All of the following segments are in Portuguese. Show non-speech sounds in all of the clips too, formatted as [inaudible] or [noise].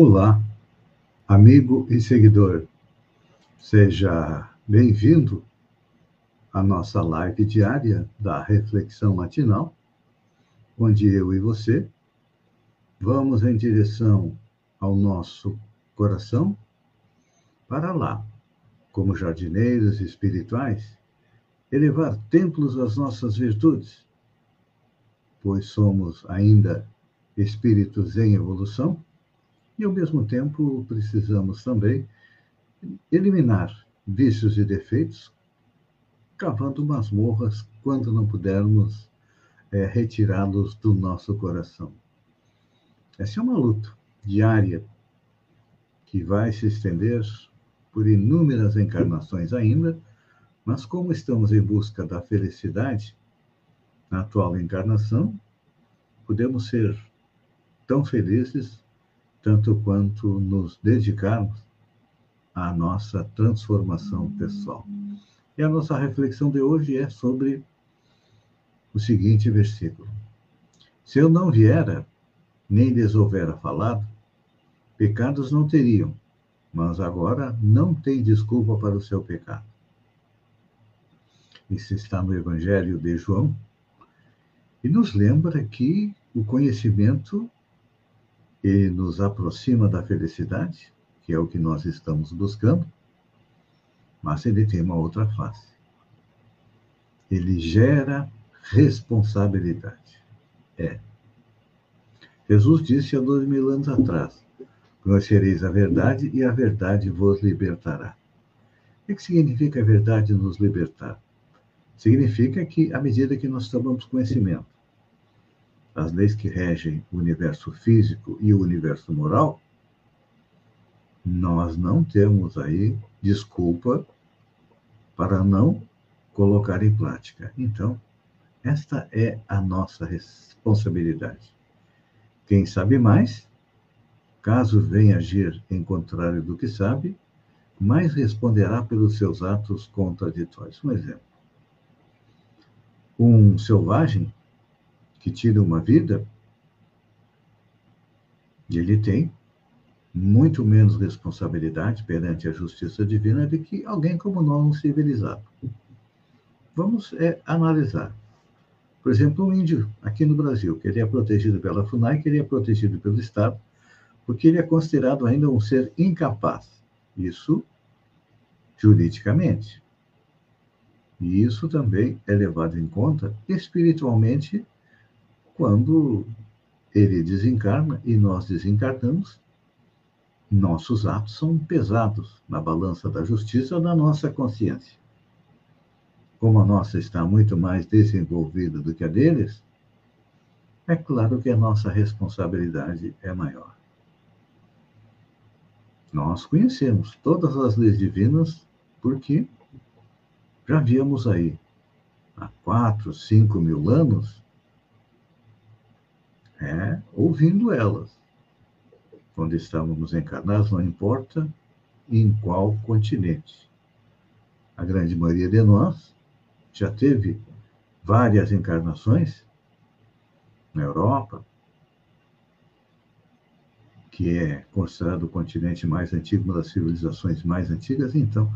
Olá, amigo e seguidor. Seja bem-vindo à nossa live diária da Reflexão Matinal, onde eu e você vamos em direção ao nosso coração para lá, como jardineiros espirituais, elevar templos às nossas virtudes, pois somos ainda espíritos em evolução e, ao mesmo tempo, precisamos também eliminar vícios e defeitos, cavando masmorras quando não pudermos é, retirá-los do nosso coração. Essa é uma luta diária que vai se estender por inúmeras encarnações ainda, mas como estamos em busca da felicidade na atual encarnação, podemos ser tão felizes tanto quanto nos dedicarmos à nossa transformação pessoal. E a nossa reflexão de hoje é sobre o seguinte versículo: Se eu não viera, nem lhes houvera falado, pecados não teriam, mas agora não tem desculpa para o seu pecado. Isso está no Evangelho de João e nos lembra que o conhecimento ele nos aproxima da felicidade, que é o que nós estamos buscando, mas ele tem uma outra face. Ele gera responsabilidade. É. Jesus disse há dois mil anos atrás: Conhecereis a verdade e a verdade vos libertará. O que significa a verdade nos libertar? Significa que, à medida que nós tomamos conhecimento as leis que regem o universo físico e o universo moral, nós não temos aí desculpa para não colocar em prática. Então, esta é a nossa responsabilidade. Quem sabe mais, caso venha agir em contrário do que sabe, mais responderá pelos seus atos contraditórios. Um exemplo. Um selvagem que tira uma vida, ele tem muito menos responsabilidade perante a justiça divina do que alguém como nós, um civilizado. Vamos é, analisar. Por exemplo, um índio aqui no Brasil, que ele é protegido pela FUNAI, que ele é protegido pelo Estado, porque ele é considerado ainda um ser incapaz. Isso juridicamente. E isso também é levado em conta espiritualmente quando ele desencarna e nós desencarnamos, nossos atos são pesados na balança da justiça da nossa consciência. Como a nossa está muito mais desenvolvida do que a deles, é claro que a nossa responsabilidade é maior. Nós conhecemos todas as leis divinas porque já víamos aí, há quatro, cinco mil anos, é, ouvindo elas. Quando estávamos encarnados, não importa em qual continente. A grande maioria de nós já teve várias encarnações na Europa, que é considerado o continente mais antigo, uma das civilizações mais antigas, então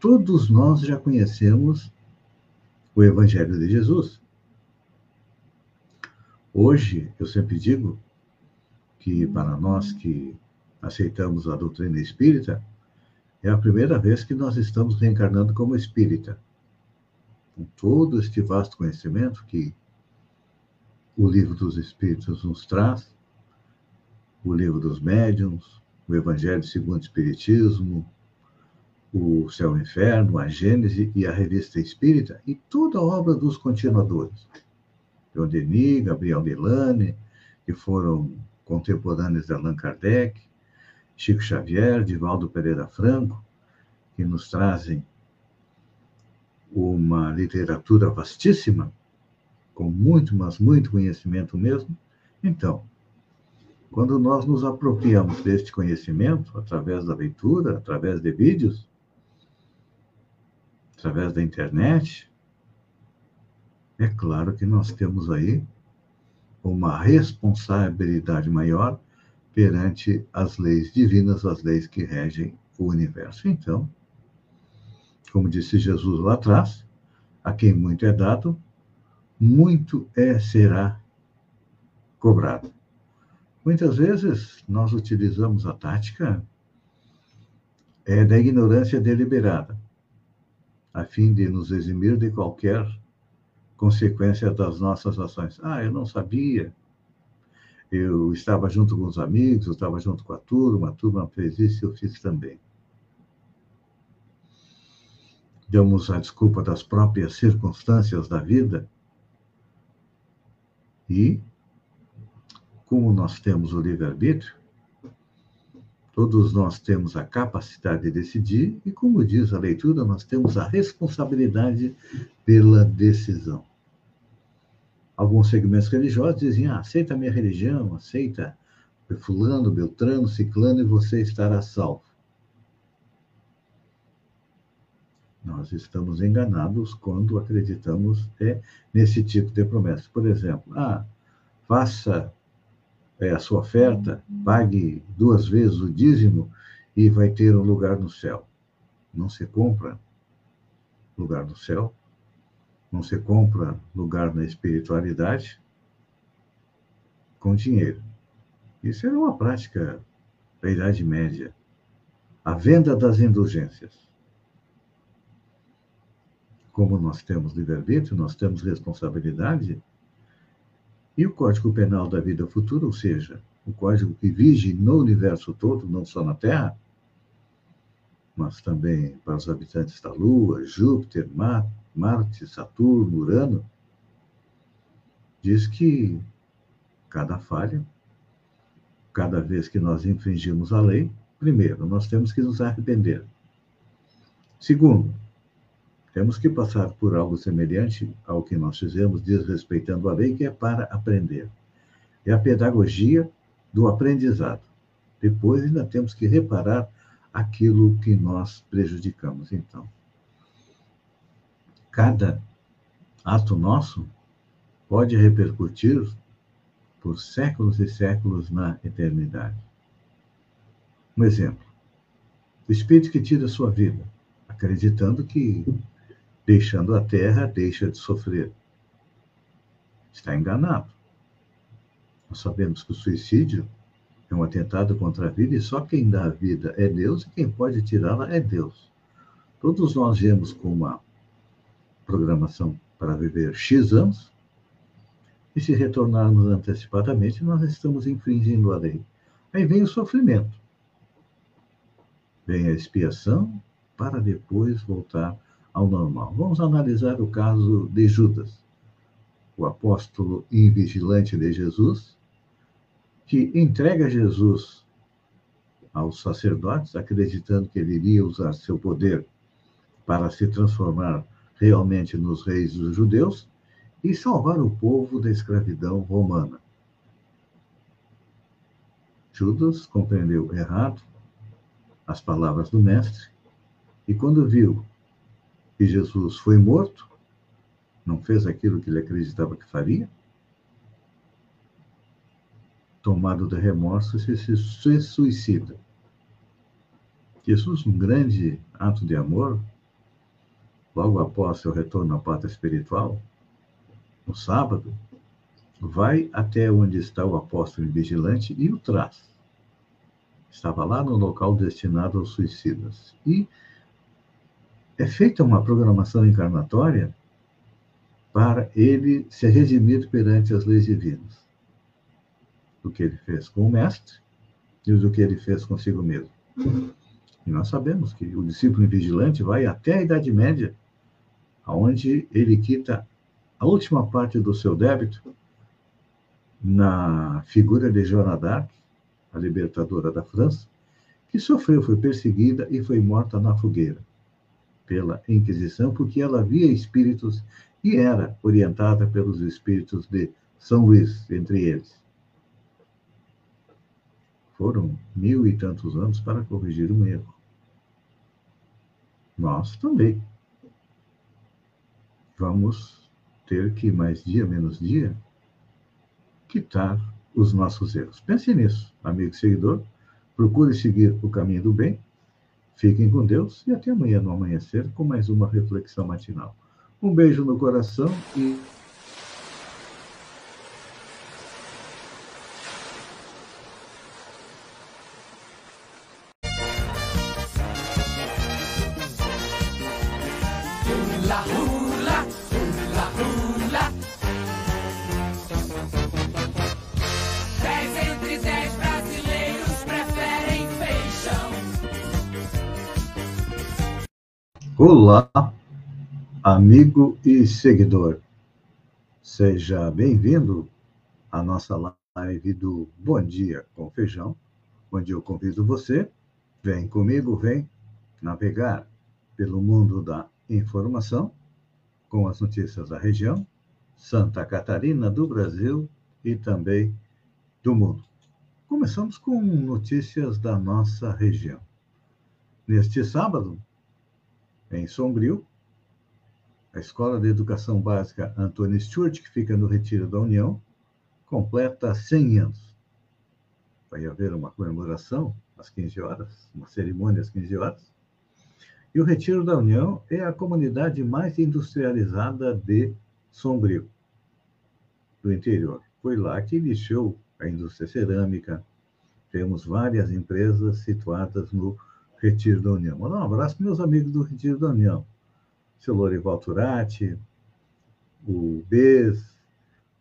todos nós já conhecemos o Evangelho de Jesus. Hoje, eu sempre digo que para nós que aceitamos a doutrina espírita, é a primeira vez que nós estamos reencarnando como espírita. Com todo este vasto conhecimento que o livro dos Espíritos nos traz, o livro dos médiuns, o Evangelho segundo o Espiritismo, o Céu e o Inferno, a Gênese e a Revista Espírita, e toda a obra dos continuadores. Leon Denis, Gabriel Delane, que foram contemporâneos de Allan Kardec, Chico Xavier, Divaldo Pereira Franco, que nos trazem uma literatura vastíssima, com muito, mas muito conhecimento mesmo. Então, quando nós nos apropriamos deste conhecimento, através da leitura, através de vídeos, através da internet, é claro que nós temos aí uma responsabilidade maior perante as leis divinas, as leis que regem o universo. Então, como disse Jesus lá atrás, a quem muito é dado, muito é será cobrado. Muitas vezes nós utilizamos a tática é, da ignorância deliberada, a fim de nos eximir de qualquer consequência das nossas ações. Ah, eu não sabia. Eu estava junto com os amigos, eu estava junto com a turma, a turma fez isso e eu fiz também. Damos a desculpa das próprias circunstâncias da vida e, como nós temos o livre-arbítrio, todos nós temos a capacidade de decidir e, como diz a leitura, nós temos a responsabilidade pela decisão alguns segmentos religiosos diziam: ah, aceita a minha religião, aceita fulano, beltrano, ciclano e você estará salvo. Nós estamos enganados quando acreditamos é, nesse tipo de promessa. Por exemplo, ah, faça é, a sua oferta, pague duas vezes o dízimo e vai ter um lugar no céu. Não se compra lugar no céu, não se compra lugar na espiritualidade com dinheiro. Isso era uma prática da Idade Média. A venda das indulgências. Como nós temos livre-arbítrio, nós temos responsabilidade, e o Código Penal da Vida Futura, ou seja, o código que vige no universo todo, não só na Terra, mas também para os habitantes da Lua, Júpiter, Marte, Marte, Saturno, Urano, diz que cada falha, cada vez que nós infringimos a lei, primeiro, nós temos que nos arrepender. Segundo, temos que passar por algo semelhante ao que nós fizemos desrespeitando a lei, que é para aprender. É a pedagogia do aprendizado. Depois ainda temos que reparar aquilo que nós prejudicamos. Então, cada ato nosso pode repercutir por séculos e séculos na eternidade. Um exemplo: o espírito que tira sua vida, acreditando que, deixando a terra, deixa de sofrer. Está enganado. Nós sabemos que o suicídio é um atentado contra a vida e só quem dá a vida é Deus e quem pode tirá-la é Deus. Todos nós vemos com uma programação para viver X anos, e se retornarmos antecipadamente, nós estamos infringindo a lei. Aí vem o sofrimento. Vem a expiação para depois voltar ao normal. Vamos analisar o caso de Judas, o apóstolo invigilante de Jesus, que entrega Jesus aos sacerdotes, acreditando que ele iria usar seu poder para se transformar realmente nos reis dos judeus e salvar o povo da escravidão romana. Judas compreendeu errado as palavras do Mestre e, quando viu que Jesus foi morto, não fez aquilo que ele acreditava que faria, tomado de remorso, se, se suicida. Jesus, um grande ato de amor, logo após seu retorno à pátria espiritual, no sábado, vai até onde está o apóstolo vigilante e o traz. Estava lá no local destinado aos suicidas. E é feita uma programação encarnatória para ele se redimir perante as leis divinas. Do que ele fez com o mestre e do que ele fez consigo mesmo. E nós sabemos que o discípulo vigilante vai até a Idade Média, onde ele quita a última parte do seu débito na figura de Joana d'Arc, a libertadora da França, que sofreu, foi perseguida e foi morta na fogueira pela Inquisição, porque ela via espíritos e era orientada pelos espíritos de São Luís, entre eles. Foram mil e tantos anos para corrigir um erro. Nós também. Vamos ter que, mais dia menos dia, quitar os nossos erros. Pense nisso, amigo e seguidor. Procure seguir o caminho do bem. Fiquem com Deus e até amanhã no amanhecer com mais uma reflexão matinal. Um beijo no coração e Olá, amigo e seguidor. Seja bem-vindo à nossa live do Bom Dia com Feijão, onde eu convido você, vem comigo, vem navegar pelo mundo da informação com as notícias da região, Santa Catarina, do Brasil e também do mundo. Começamos com notícias da nossa região. Neste sábado, em Sombrio, a Escola de Educação Básica Antônio Stewart, que fica no Retiro da União, completa 100 anos. Vai haver uma comemoração às 15 horas, uma cerimônia às 15 horas. E o Retiro da União é a comunidade mais industrializada de Sombrio, do interior. Foi lá que iniciou a indústria cerâmica. Temos várias empresas situadas no Retiro da União. Mandar um abraço para meus amigos do Retiro da União. Seu Lorival Turati, o Bez,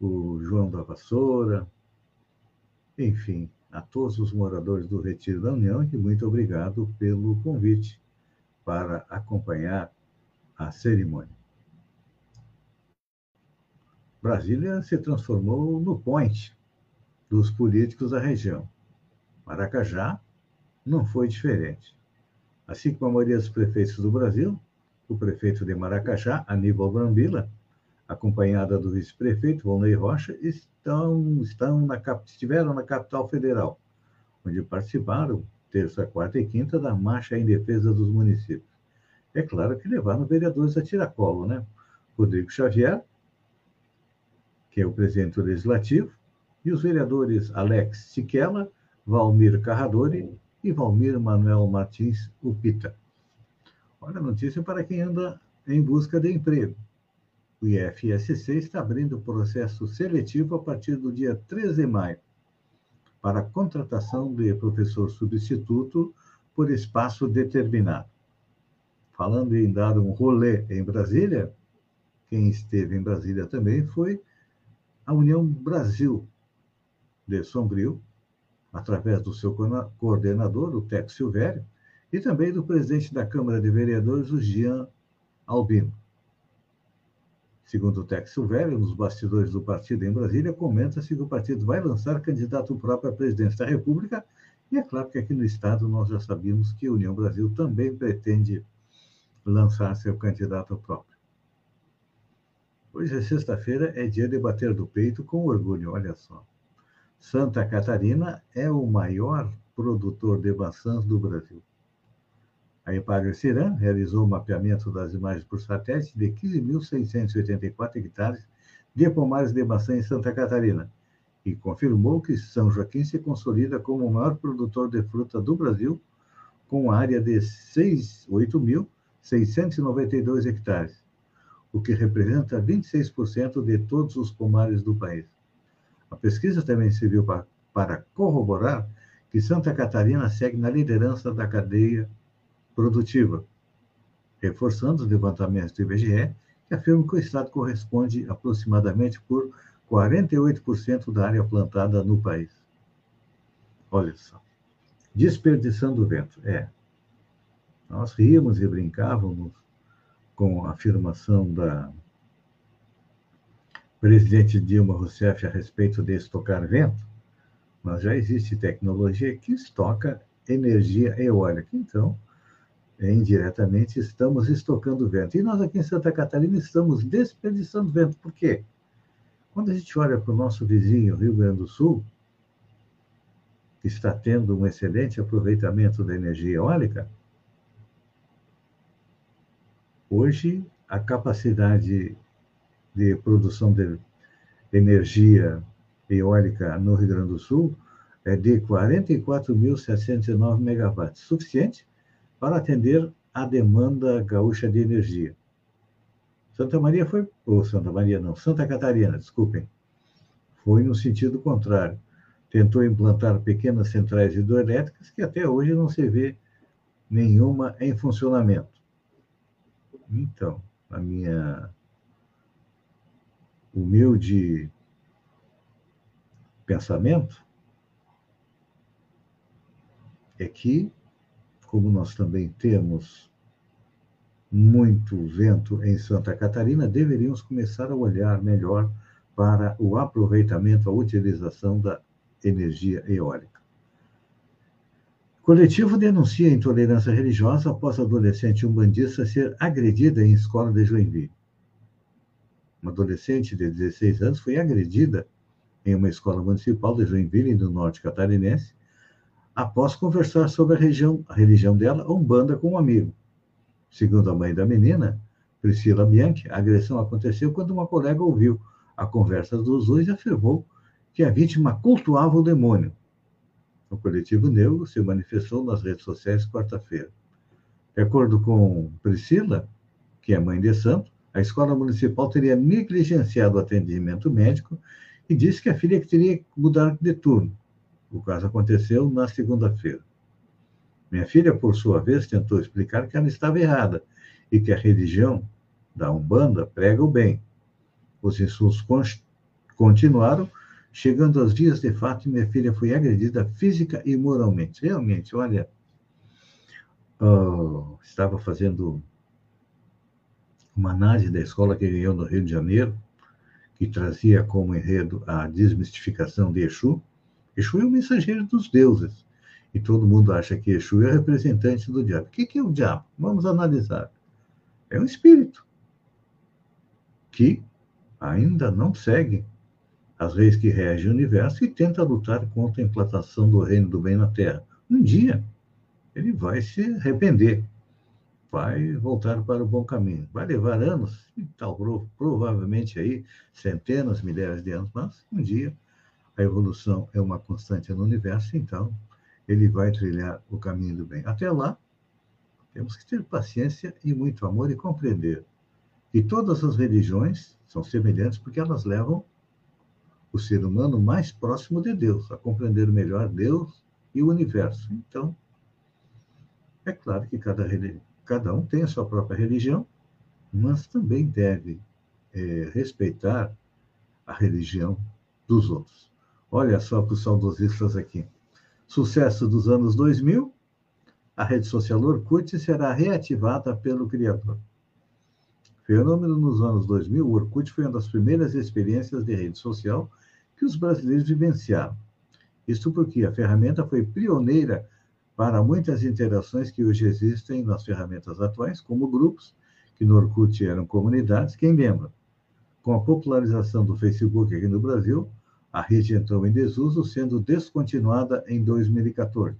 o João da Vassoura, enfim, a todos os moradores do Retiro da União e muito obrigado pelo convite para acompanhar a cerimônia. Brasília se transformou no point dos políticos da região. Maracajá não foi diferente. Assim como a maioria dos prefeitos do Brasil, o prefeito de Maracajá, Aníbal Brambila, acompanhada do vice-prefeito, Volney Rocha, estão, estão na, estiveram na capital federal, onde participaram, terça, quarta e quinta, da Marcha em Defesa dos Municípios. É claro que levaram vereadores a tiracolo, né? Rodrigo Xavier, que é o presidente do Legislativo, e os vereadores Alex Siquela, Valmir Carradori e Valmir Manuel Martins Upita. Olha a notícia para quem anda em busca de emprego. O IFSC está abrindo o processo seletivo a partir do dia 13 de maio para a contratação de professor substituto por espaço determinado. Falando em dar um rolê em Brasília, quem esteve em Brasília também foi a União Brasil de Sombrio, através do seu coordenador, o Tex Silvério, e também do presidente da Câmara de Vereadores, o Jean Albino. Segundo o Tex Silvério, nos bastidores do partido em Brasília, comenta-se que o partido vai lançar candidato próprio à presidência da República, e é claro que aqui no Estado nós já sabíamos que a União Brasil também pretende lançar seu candidato próprio. Hoje é sexta-feira, é dia de bater do peito com orgulho, olha só. Santa Catarina é o maior produtor de maçãs do Brasil. A Empário Ciran realizou o mapeamento das imagens por satélite de 15.684 hectares de pomares de maçã em Santa Catarina e confirmou que São Joaquim se consolida como o maior produtor de fruta do Brasil, com área de 8.692 hectares, o que representa 26% de todos os pomares do país. A pesquisa também serviu para, para corroborar que Santa Catarina segue na liderança da cadeia produtiva, reforçando os levantamentos do IBGE, que afirmam que o Estado corresponde aproximadamente por 48% da área plantada no país. Olha só. Desperdiçando o vento. É. Nós ríamos e brincávamos com a afirmação da presidente Dilma Rousseff a respeito de estocar vento, mas já existe tecnologia que estoca energia eólica. Então, indiretamente, estamos estocando vento. E nós aqui em Santa Catarina estamos desperdiçando vento. Por quê? Quando a gente olha para o nosso vizinho, Rio Grande do Sul, que está tendo um excelente aproveitamento da energia eólica, hoje a capacidade de produção de energia eólica no Rio Grande do Sul é de 44.709 megawatts, suficiente para atender a demanda gaúcha de energia. Santa Maria foi, ou Santa Maria não, Santa Catarina, desculpem, foi no sentido contrário. Tentou implantar pequenas centrais hidroelétricas que até hoje não se vê nenhuma em funcionamento. Então, a minha humilde pensamento é que, como nós também temos muito vento em Santa Catarina, deveríamos começar a olhar melhor para o aproveitamento, a utilização da energia eólica. Coletivo denuncia intolerância religiosa após adolescente umbandista ser agredida em escola de Joinville. Uma adolescente de 16 anos foi agredida em uma escola municipal de Joinville, no norte catarinense, após conversar sobre a, região, a religião dela, Umbanda, com um amigo. Segundo a mãe da menina, Priscila Bianchi, a agressão aconteceu quando uma colega ouviu a conversa dos dois e afirmou que a vítima cultuava o demônio. O coletivo negro se manifestou nas redes sociais quarta-feira. De acordo com Priscila, que é mãe de santo, a escola municipal teria negligenciado o atendimento médico e disse que a filha teria que mudar de turno. O caso aconteceu na segunda-feira. Minha filha, por sua vez, tentou explicar que ela estava errada e que a religião da Umbanda prega o bem. Os insultos continuaram, chegando aos dias de fato, e minha filha foi agredida física e moralmente. Realmente, olha, uh, estava fazendo uma análise da escola que ganhou no Rio de Janeiro, que trazia como enredo a desmistificação de Exu. Exu é o mensageiro dos deuses. E todo mundo acha que Exu é representante do diabo. O que é o diabo? Vamos analisar. É um espírito que ainda não segue as leis que regem o universo e tenta lutar contra a implantação do reino do bem na Terra. Um dia, ele vai se arrepender vai voltar para o bom caminho. Vai levar anos, tal, provavelmente aí centenas, milhares de anos, mas um dia a evolução é uma constante no universo, então ele vai trilhar o caminho do bem. Até lá, temos que ter paciência e muito amor e compreender que todas as religiões são semelhantes porque elas levam o ser humano mais próximo de Deus, a compreender melhor Deus e o universo. Então, é claro que cada cada um tem a sua própria religião, mas também deve é, respeitar a religião dos outros. Olha só para os saudosistas aqui. Sucesso dos anos 2000, a rede social Orkut será reativada pelo criador. Fenômeno nos anos 2000, o Orkut foi uma das primeiras experiências de rede social que os brasileiros vivenciaram. Isso porque a ferramenta foi pioneira para muitas interações que hoje existem nas ferramentas atuais, como grupos, que no Orkut eram comunidades, quem lembra? Com a popularização do Facebook aqui no Brasil, a rede entrou em desuso, sendo descontinuada em 2014.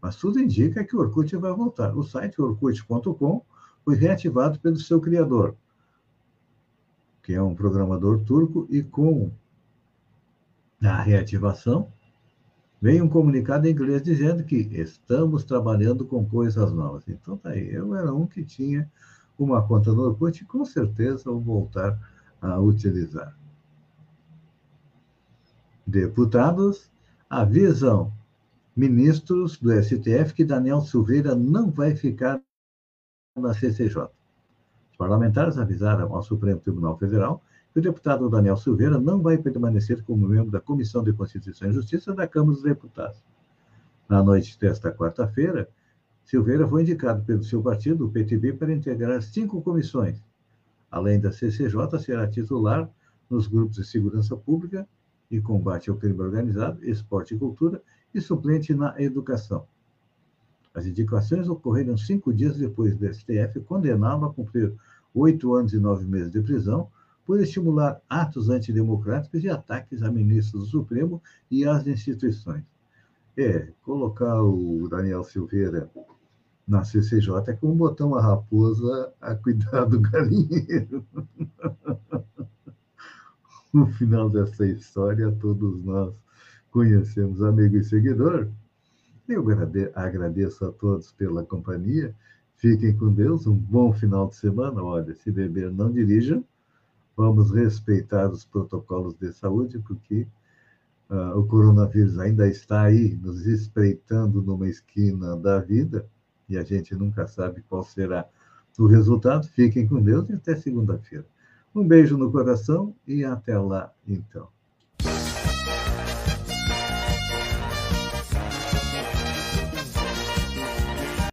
Mas tudo indica que o Orkut vai voltar. O site orkut.com foi reativado pelo seu criador, que é um programador turco, e com a reativação, Vem um comunicado em inglês dizendo que estamos trabalhando com coisas novas. Então, tá aí. Eu era um que tinha uma conta no Orkut e com certeza vou voltar a utilizar. Deputados avisam ministros do STF que Daniel Silveira não vai ficar na CCJ. Os parlamentares avisaram ao Supremo Tribunal Federal o deputado Daniel Silveira não vai permanecer como membro da Comissão de Constituição e Justiça da Câmara dos Deputados. Na noite desta quarta-feira, Silveira foi indicado pelo seu partido, o PTB, para integrar cinco comissões, Além da CCJ, será titular nos grupos de segurança pública e combate ao crime organizado, esporte e cultura e suplente na educação. As indicações ocorreram cinco dias depois do STF condená-lo a cumprir oito anos e nove meses de prisão por estimular atos antidemocráticos e ataques a ministros do Supremo e às instituições. É, colocar o Daniel Silveira na CCJ é como botar uma raposa a cuidar do galinheiro. [laughs] no final dessa história, todos nós conhecemos, amigo e seguidor. Eu agradeço a todos pela companhia. Fiquem com Deus, um bom final de semana. Olha, se beber, não dirijam. Vamos respeitar os protocolos de saúde, porque uh, o coronavírus ainda está aí, nos espreitando numa esquina da vida, e a gente nunca sabe qual será o resultado. Fiquem com Deus e até segunda-feira. Um beijo no coração e até lá, então.